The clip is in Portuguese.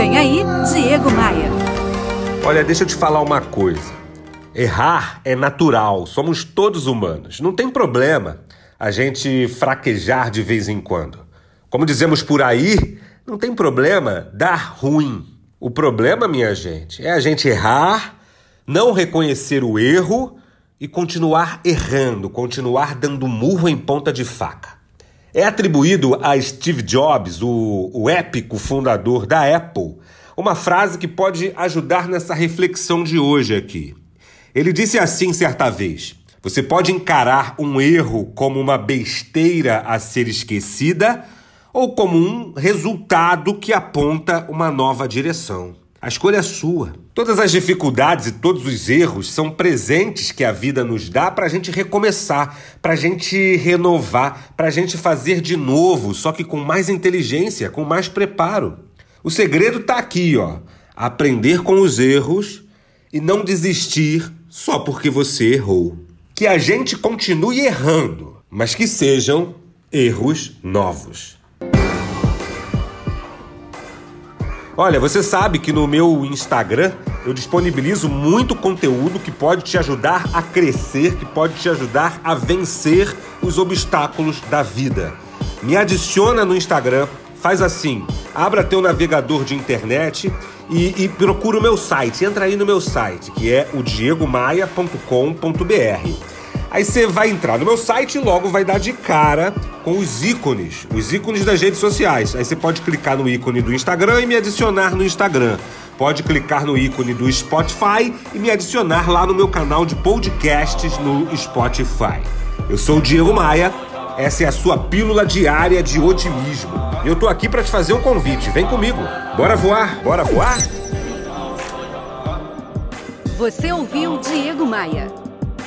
Vem aí, Diego Maia. Olha, deixa eu te falar uma coisa. Errar é natural, somos todos humanos. Não tem problema a gente fraquejar de vez em quando. Como dizemos por aí, não tem problema dar ruim. O problema, minha gente, é a gente errar, não reconhecer o erro e continuar errando, continuar dando murro em ponta de faca. É atribuído a Steve Jobs, o, o épico fundador da Apple, uma frase que pode ajudar nessa reflexão de hoje aqui. Ele disse assim certa vez: Você pode encarar um erro como uma besteira a ser esquecida ou como um resultado que aponta uma nova direção. A escolha é sua. Todas as dificuldades e todos os erros são presentes que a vida nos dá para a gente recomeçar, para a gente renovar, para a gente fazer de novo, só que com mais inteligência, com mais preparo. O segredo está aqui, ó. Aprender com os erros e não desistir só porque você errou. Que a gente continue errando, mas que sejam erros novos. Olha, você sabe que no meu Instagram eu disponibilizo muito conteúdo que pode te ajudar a crescer, que pode te ajudar a vencer os obstáculos da vida. Me adiciona no Instagram, faz assim, abra teu navegador de internet e, e procura o meu site. Entra aí no meu site, que é o diegomaia.com.br. Aí você vai entrar no meu site e logo vai dar de cara com os ícones, os ícones das redes sociais. Aí você pode clicar no ícone do Instagram e me adicionar no Instagram. Pode clicar no ícone do Spotify e me adicionar lá no meu canal de podcasts no Spotify. Eu sou o Diego Maia, essa é a sua pílula diária de otimismo. E eu tô aqui para te fazer um convite. Vem comigo. Bora voar? Bora voar? Você ouviu Diego Maia.